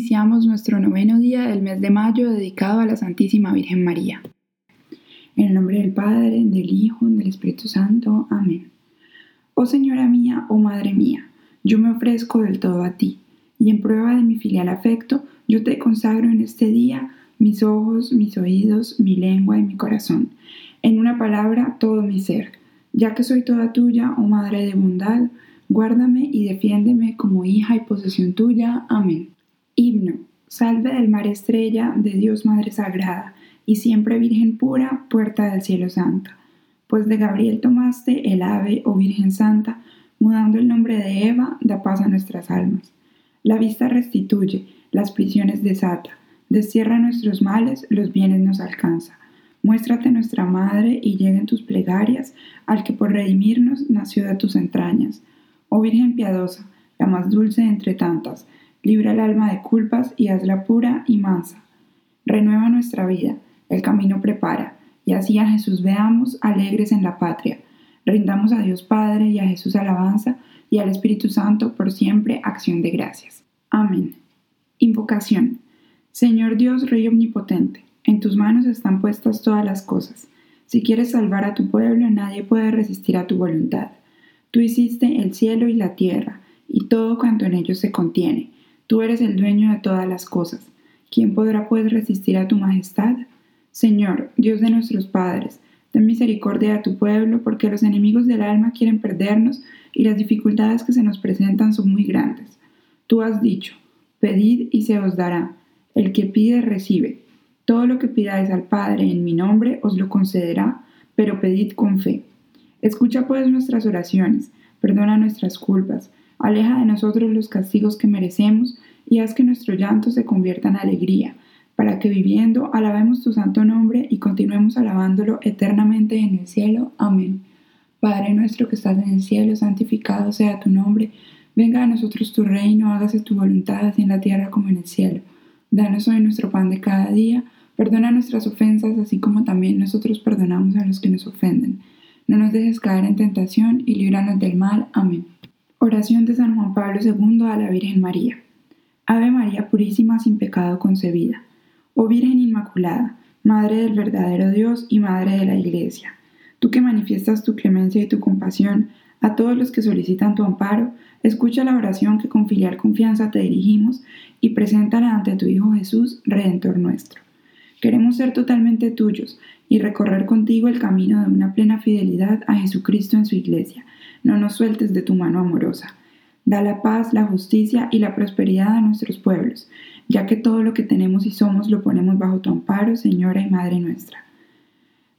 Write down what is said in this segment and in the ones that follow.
iniciamos nuestro noveno día del mes de mayo dedicado a la Santísima Virgen María. En el nombre del Padre, del Hijo, del Espíritu Santo. Amén. Oh Señora mía, oh Madre mía, yo me ofrezco del todo a ti, y en prueba de mi filial afecto, yo te consagro en este día mis ojos, mis oídos, mi lengua y mi corazón, en una palabra, todo mi ser, ya que soy toda tuya, oh Madre de bondad, guárdame y defiéndeme como hija y posesión tuya. Amén. Himno. Salve del mar estrella, de Dios Madre Sagrada, y siempre Virgen pura, puerta del cielo santa. Pues de Gabriel tomaste el ave, oh Virgen Santa, mudando el nombre de Eva, da paz a nuestras almas. La vista restituye, las prisiones desata, destierra nuestros males, los bienes nos alcanza. Muéstrate nuestra Madre y lleguen tus plegarias al que por redimirnos nació de tus entrañas. Oh Virgen piadosa, la más dulce entre tantas, libra el alma de culpas y hazla pura y mansa. Renueva nuestra vida, el camino prepara, y así a Jesús veamos alegres en la patria. Rindamos a Dios Padre y a Jesús alabanza, y al Espíritu Santo por siempre acción de gracias. Amén. Invocación. Señor Dios, Rey Omnipotente, en tus manos están puestas todas las cosas. Si quieres salvar a tu pueblo, nadie puede resistir a tu voluntad. Tú hiciste el cielo y la tierra, y todo cuanto en ellos se contiene Tú eres el dueño de todas las cosas. ¿Quién podrá pues resistir a tu majestad? Señor, Dios de nuestros padres, ten misericordia de tu pueblo, porque los enemigos del alma quieren perdernos y las dificultades que se nos presentan son muy grandes. Tú has dicho, pedid y se os dará. El que pide recibe. Todo lo que pidáis al Padre en mi nombre os lo concederá, pero pedid con fe. Escucha pues nuestras oraciones, perdona nuestras culpas, Aleja de nosotros los castigos que merecemos y haz que nuestro llanto se convierta en alegría, para que viviendo alabemos tu santo nombre y continuemos alabándolo eternamente en el cielo. Amén. Padre nuestro que estás en el cielo, santificado sea tu nombre. Venga a nosotros tu reino, hágase tu voluntad así en la tierra como en el cielo. Danos hoy nuestro pan de cada día. Perdona nuestras ofensas, así como también nosotros perdonamos a los que nos ofenden. No nos dejes caer en tentación y líbranos del mal. Amén. Oración de San Juan Pablo II a la Virgen María. Ave María Purísima sin pecado concebida. Oh Virgen Inmaculada, Madre del verdadero Dios y Madre de la Iglesia, tú que manifiestas tu clemencia y tu compasión a todos los que solicitan tu amparo, escucha la oración que con filial confianza te dirigimos y preséntala ante tu Hijo Jesús, Redentor nuestro. Queremos ser totalmente tuyos y recorrer contigo el camino de una plena fidelidad a Jesucristo en su Iglesia no nos sueltes de tu mano amorosa. Da la paz, la justicia y la prosperidad a nuestros pueblos, ya que todo lo que tenemos y somos lo ponemos bajo tu amparo, Señora y Madre nuestra.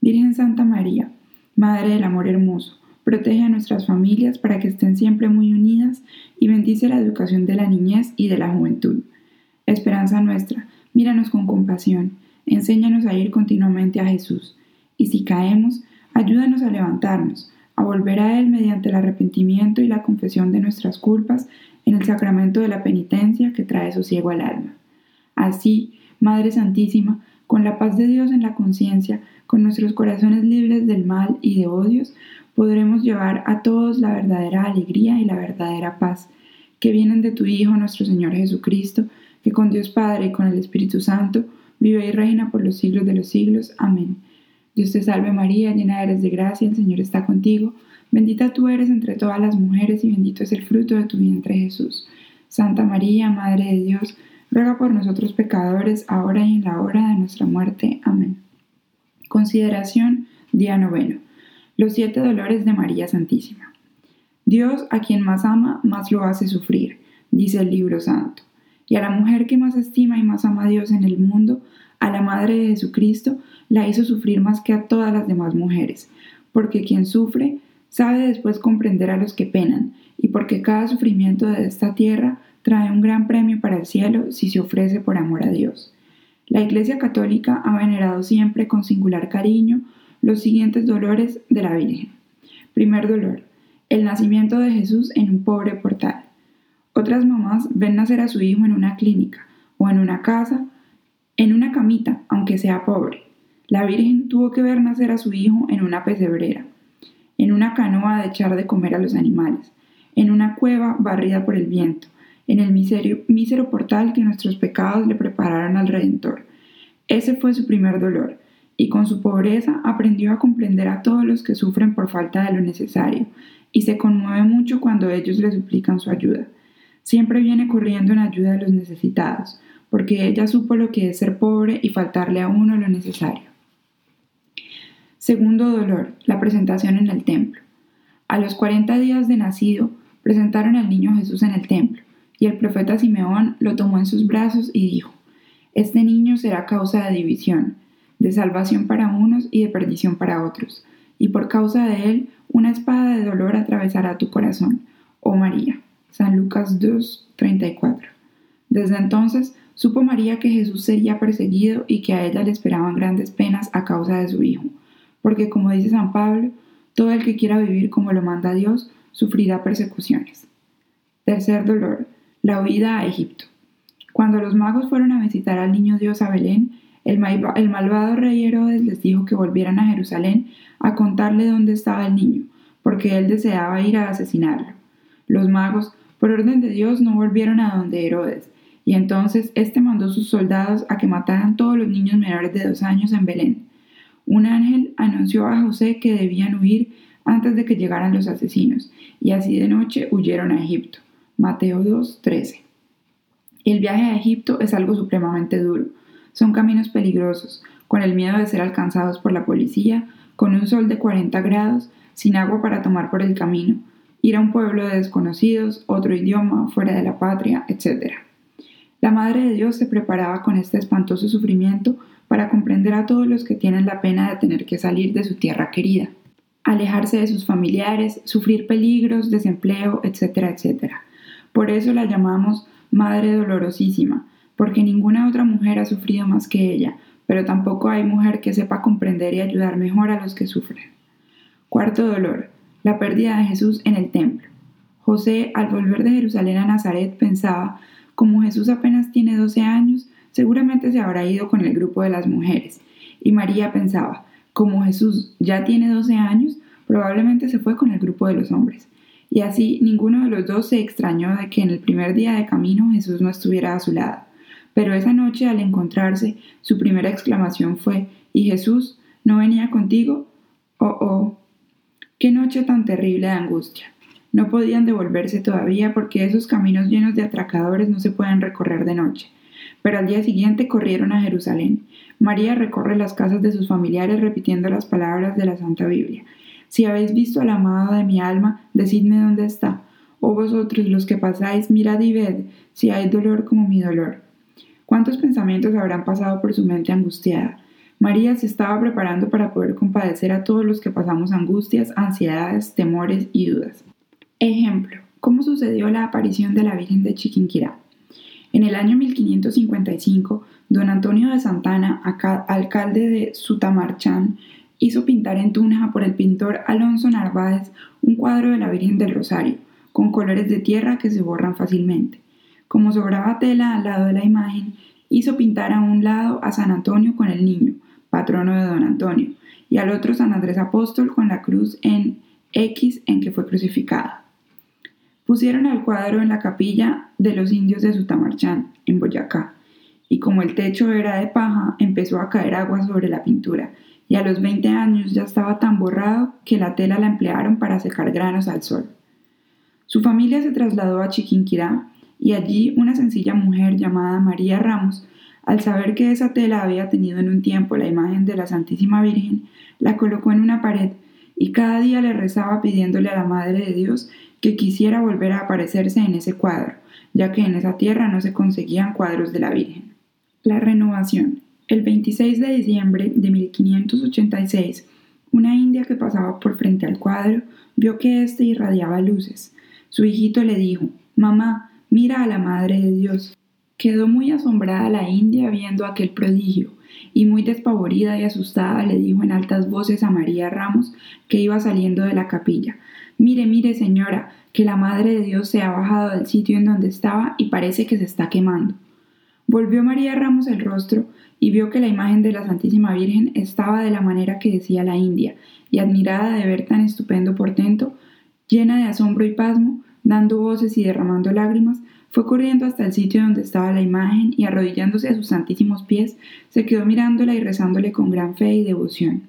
Virgen Santa María, Madre del Amor Hermoso, protege a nuestras familias para que estén siempre muy unidas y bendice la educación de la niñez y de la juventud. Esperanza nuestra, míranos con compasión, enséñanos a ir continuamente a Jesús, y si caemos, ayúdanos a levantarnos, a volver a Él mediante el arrepentimiento y la confesión de nuestras culpas en el sacramento de la penitencia que trae sosiego al alma. Así, Madre Santísima, con la paz de Dios en la conciencia, con nuestros corazones libres del mal y de odios, podremos llevar a todos la verdadera alegría y la verdadera paz, que vienen de tu Hijo nuestro Señor Jesucristo, que con Dios Padre y con el Espíritu Santo vive y reina por los siglos de los siglos. Amén. Dios te salve María, llena eres de gracia, el Señor está contigo. Bendita tú eres entre todas las mujeres y bendito es el fruto de tu vientre Jesús. Santa María, Madre de Dios, ruega por nosotros pecadores, ahora y en la hora de nuestra muerte. Amén. Consideración, día noveno. Los siete dolores de María Santísima. Dios a quien más ama, más lo hace sufrir, dice el libro santo. Y a la mujer que más estima y más ama a Dios en el mundo, a la Madre de Jesucristo, la hizo sufrir más que a todas las demás mujeres, porque quien sufre sabe después comprender a los que penan, y porque cada sufrimiento de esta tierra trae un gran premio para el cielo si se ofrece por amor a Dios. La Iglesia Católica ha venerado siempre con singular cariño los siguientes dolores de la Virgen. Primer dolor, el nacimiento de Jesús en un pobre portal. Otras mamás ven nacer a su hijo en una clínica o en una casa en una camita, aunque sea pobre. La Virgen tuvo que ver nacer a su hijo en una pesebrera, en una canoa de echar de comer a los animales, en una cueva barrida por el viento, en el mísero portal que nuestros pecados le prepararon al Redentor. Ese fue su primer dolor, y con su pobreza aprendió a comprender a todos los que sufren por falta de lo necesario, y se conmueve mucho cuando ellos le suplican su ayuda. Siempre viene corriendo en ayuda de los necesitados, porque ella supo lo que es ser pobre y faltarle a uno lo necesario. Segundo dolor, la presentación en el templo. A los cuarenta días de nacido, presentaron al niño Jesús en el templo, y el profeta Simeón lo tomó en sus brazos y dijo, Este niño será causa de división, de salvación para unos y de perdición para otros, y por causa de él una espada de dolor atravesará tu corazón, oh María. San Lucas 2, 34. Desde entonces supo María que Jesús sería perseguido y que a ella le esperaban grandes penas a causa de su Hijo, porque como dice San Pablo, todo el que quiera vivir como lo manda Dios sufrirá persecuciones. Tercer dolor, la huida a Egipto. Cuando los magos fueron a visitar al niño Dios a Belén, el, malvado rey Herodes les dijo que volvieran a Jerusalén a contarle dónde estaba el niño, porque él deseaba ir a asesinarlo. Los magos, por orden de Dios, no volvieron a donde Herodes, y entonces éste mandó sus soldados a que mataran todos los niños menores de dos años en Belén. Un ángel anunció a José que debían huir antes de que llegaran los asesinos, y así de noche huyeron a Egipto. Mateo 2:13. El viaje a Egipto es algo supremamente duro son caminos peligrosos, con el miedo de ser alcanzados por la policía, con un sol de 40 grados, sin agua para tomar por el camino, ir a un pueblo de desconocidos, otro idioma, fuera de la patria, etc. La Madre de Dios se preparaba con este espantoso sufrimiento para comprender a todos los que tienen la pena de tener que salir de su tierra querida, alejarse de sus familiares, sufrir peligros, desempleo, etcétera, etcétera. Por eso la llamamos Madre Dolorosísima, porque ninguna otra mujer ha sufrido más que ella, pero tampoco hay mujer que sepa comprender y ayudar mejor a los que sufren. Cuarto dolor, la pérdida de Jesús en el templo. José, al volver de Jerusalén a Nazaret, pensaba, como Jesús apenas tiene 12 años, seguramente se habrá ido con el grupo de las mujeres. Y María pensaba, como Jesús ya tiene 12 años, probablemente se fue con el grupo de los hombres. Y así ninguno de los dos se extrañó de que en el primer día de camino Jesús no estuviera a su lado. Pero esa noche al encontrarse, su primera exclamación fue, ¿Y Jesús no venía contigo? Oh, oh, qué noche tan terrible de angustia. No podían devolverse todavía porque esos caminos llenos de atracadores no se pueden recorrer de noche. Pero al día siguiente corrieron a Jerusalén. María recorre las casas de sus familiares repitiendo las palabras de la Santa Biblia. Si habéis visto al amado de mi alma, decidme dónde está. Oh vosotros los que pasáis, mirad y ved si hay dolor como mi dolor ¿Cuántos pensamientos habrán pasado por su mente angustiada? María se estaba preparando para poder compadecer a todos los que pasamos angustias, ansiedades, temores y dudas. Ejemplo, ¿cómo sucedió la aparición de la Virgen de Chiquinquirá? En el año 1555, don Antonio de Santana, alcalde de Sutamarchán, hizo pintar en Túnez por el pintor Alonso Narváez un cuadro de la Virgen del Rosario, con colores de tierra que se borran fácilmente. Como sobraba tela al lado de la imagen, hizo pintar a un lado a San Antonio con el niño, patrono de don Antonio, y al otro San Andrés Apóstol con la cruz en X en que fue crucificada. Pusieron el cuadro en la capilla de los indios de Sutamarchán, en Boyacá, y como el techo era de paja, empezó a caer agua sobre la pintura, y a los 20 años ya estaba tan borrado que la tela la emplearon para secar granos al sol. Su familia se trasladó a Chiquinquirá y allí una sencilla mujer llamada María Ramos, al saber que esa tela había tenido en un tiempo la imagen de la Santísima Virgen, la colocó en una pared y cada día le rezaba pidiéndole a la Madre de Dios que quisiera volver a aparecerse en ese cuadro, ya que en esa tierra no se conseguían cuadros de la Virgen. La renovación. El 26 de diciembre de 1586, una india que pasaba por frente al cuadro vio que éste irradiaba luces. Su hijito le dijo, Mamá, Mira a la Madre de Dios. Quedó muy asombrada la india viendo aquel prodigio, y muy despavorida y asustada le dijo en altas voces a María Ramos, que iba saliendo de la capilla Mire, mire, señora, que la Madre de Dios se ha bajado del sitio en donde estaba y parece que se está quemando. Volvió María Ramos el rostro y vio que la imagen de la Santísima Virgen estaba de la manera que decía la india, y admirada de ver tan estupendo portento, llena de asombro y pasmo, dando voces y derramando lágrimas, Fue corriendo hasta el sitio donde estaba la imagen y arrodillándose a sus santísimos pies, se quedó mirándola y rezándole con gran fe y devoción.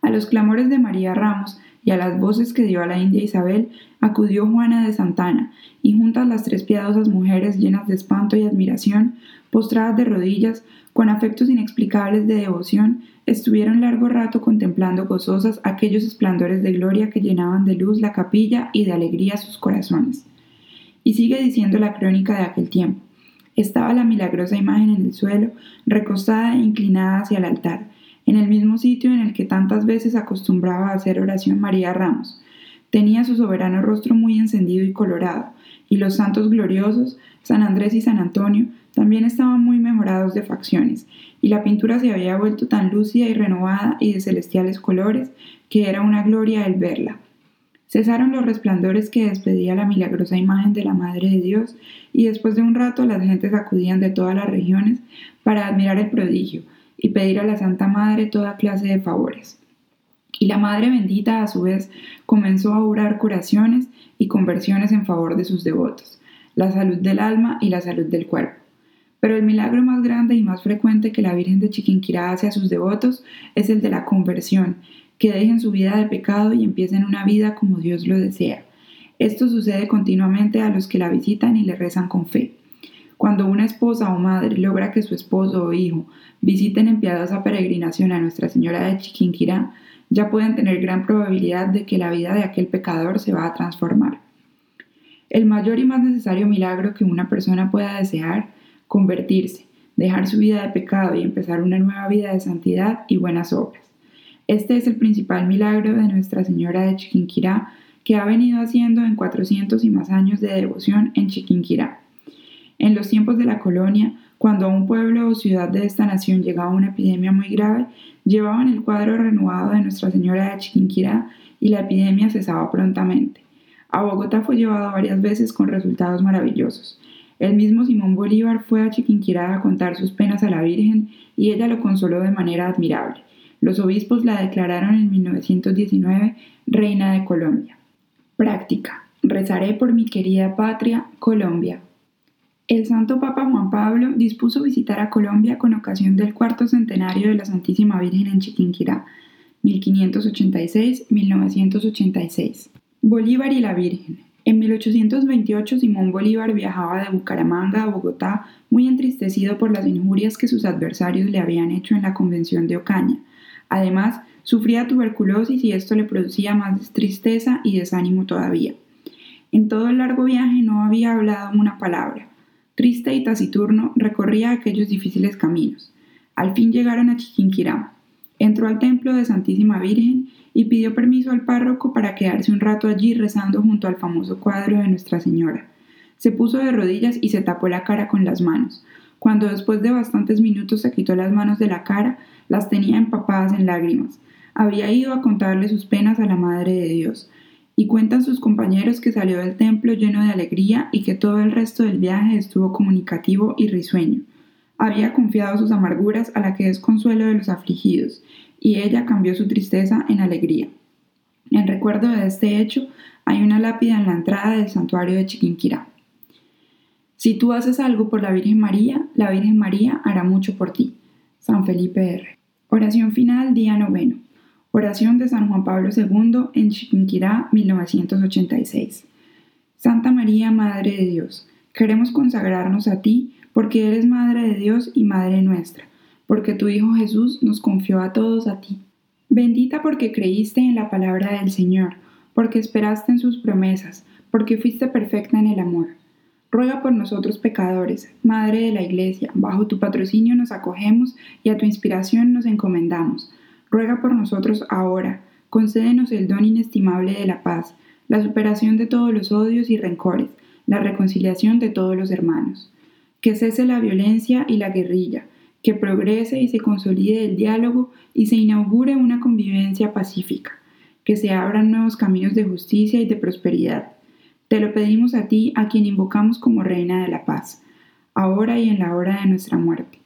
A los clamores de María Ramos y a las voces que dio a la India Isabel, acudió Juana de Santana, y juntas las tres piadosas mujeres llenas de espanto y admiración, postradas de rodillas, con afectos inexplicables de devoción, estuvieron largo rato contemplando gozosas aquellos esplendores de gloria que llenaban de luz la capilla y de alegría sus corazones. Y sigue diciendo la crónica de aquel tiempo. Estaba la milagrosa imagen en el suelo, recostada e inclinada hacia el altar, en el mismo sitio en el que tantas veces acostumbraba a hacer oración María Ramos. Tenía su soberano rostro muy encendido y colorado, y los santos gloriosos, San Andrés y San Antonio, también estaban muy mejorados de facciones, y la pintura se había vuelto tan lúcida y renovada y de celestiales colores que era una gloria el verla. Cesaron los resplandores que despedía la milagrosa imagen de la Madre de Dios, y después de un rato las gentes acudían de todas las regiones para admirar el prodigio y pedir a la Santa Madre toda clase de favores. Y la Madre bendita, a su vez, comenzó a orar curaciones y conversiones en favor de sus devotos, la salud del alma y la salud del cuerpo. Pero el milagro más grande y más frecuente que la Virgen de Chiquinquirá hace a sus devotos es el de la conversión, que dejen su vida de pecado y empiecen una vida como Dios lo desea. Esto sucede continuamente a los que la visitan y le rezan con fe. Cuando una esposa o madre logra que su esposo o hijo visiten en piadosa peregrinación a Nuestra Señora de Chiquinquirá, ya pueden tener gran probabilidad de que la vida de aquel pecador se va a transformar. El mayor y más necesario milagro que una persona pueda desear, convertirse, dejar su vida de pecado y empezar una nueva vida de santidad y buenas obras. Este es el principal milagro de Nuestra Señora de Chiquinquirá que ha venido haciendo en 400 y más años de devoción en Chiquinquirá. En los tiempos de la colonia, cuando a un pueblo o ciudad de esta nación llegaba una epidemia muy grave, llevaban el cuadro renovado de Nuestra Señora de Chiquinquirá y la epidemia cesaba prontamente. A Bogotá fue llevado varias veces con resultados maravillosos. El mismo Simón Bolívar fue a Chiquinquirá a contar sus penas a la Virgen y ella lo consoló de manera admirable. Los obispos la declararon en 1919 Reina de Colombia. Práctica. Rezaré por mi querida patria, Colombia. El Santo Papa Juan Pablo dispuso visitar a Colombia con ocasión del cuarto centenario de la Santísima Virgen en Chiquinquirá, 1586-1986. Bolívar y la Virgen. En 1828 Simón Bolívar viajaba de Bucaramanga a Bogotá muy entristecido por las injurias que sus adversarios le habían hecho en la Convención de Ocaña. Además, sufría tuberculosis y esto le producía más tristeza y desánimo todavía. En todo el largo viaje no había hablado una palabra. Triste y taciturno recorría aquellos difíciles caminos. Al fin llegaron a Chiquinquirá. Entró al templo de Santísima Virgen y pidió permiso al párroco para quedarse un rato allí rezando junto al famoso cuadro de Nuestra Señora. Se puso de rodillas y se tapó la cara con las manos. Cuando después de bastantes minutos se quitó las manos de la cara, las tenía empapadas en lágrimas. Había ido a contarle sus penas a la Madre de Dios. Y cuentan sus compañeros que salió del templo lleno de alegría y que todo el resto del viaje estuvo comunicativo y risueño. Había confiado sus amarguras a la que es consuelo de los afligidos, y ella cambió su tristeza en alegría. En recuerdo de este hecho, hay una lápida en la entrada del santuario de Chiquinquirá. Si tú haces algo por la Virgen María, la Virgen María hará mucho por ti. San Felipe R. Oración final, día noveno. Oración de San Juan Pablo II en Chiquinquirá, 1986. Santa María, Madre de Dios, queremos consagrarnos a ti porque eres Madre de Dios y Madre nuestra, porque tu Hijo Jesús nos confió a todos a ti. Bendita porque creíste en la palabra del Señor, porque esperaste en sus promesas, porque fuiste perfecta en el amor Ruega por nosotros pecadores, Madre de la Iglesia, bajo tu patrocinio nos acogemos y a tu inspiración nos encomendamos. Ruega por nosotros ahora, concédenos el don inestimable de la paz, la superación de todos los odios y rencores, la reconciliación de todos los hermanos. Que cese la violencia y la guerrilla, que progrese y se consolide el diálogo y se inaugure una convivencia pacífica, que se abran nuevos caminos de justicia y de prosperidad te lo pedimos a ti, a quien invocamos como Reina de la Paz, ahora y en la hora de nuestra muerte.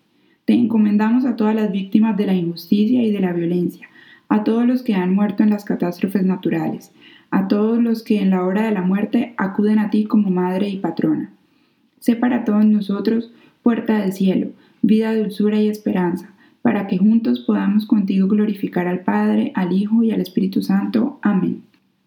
Te encomendamos a todas las víctimas de la injusticia y de la violencia, a todos los que han muerto en las catástrofes naturales, a todos los que en la hora de la muerte acuden a ti como Madre y Patrona. sé para todos nosotros puerta del cielo, vida, dulzura y esperanza, para que juntos podamos contigo glorificar al Padre, al Hijo y al Espíritu Santo. Amén.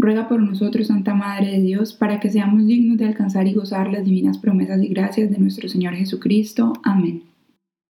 ruega por nosotros, Santa Madre de Dios, para que seamos dignos de alcanzar y gozar las divinas promesas y gracias de nuestro Señor Jesucristo. Amén.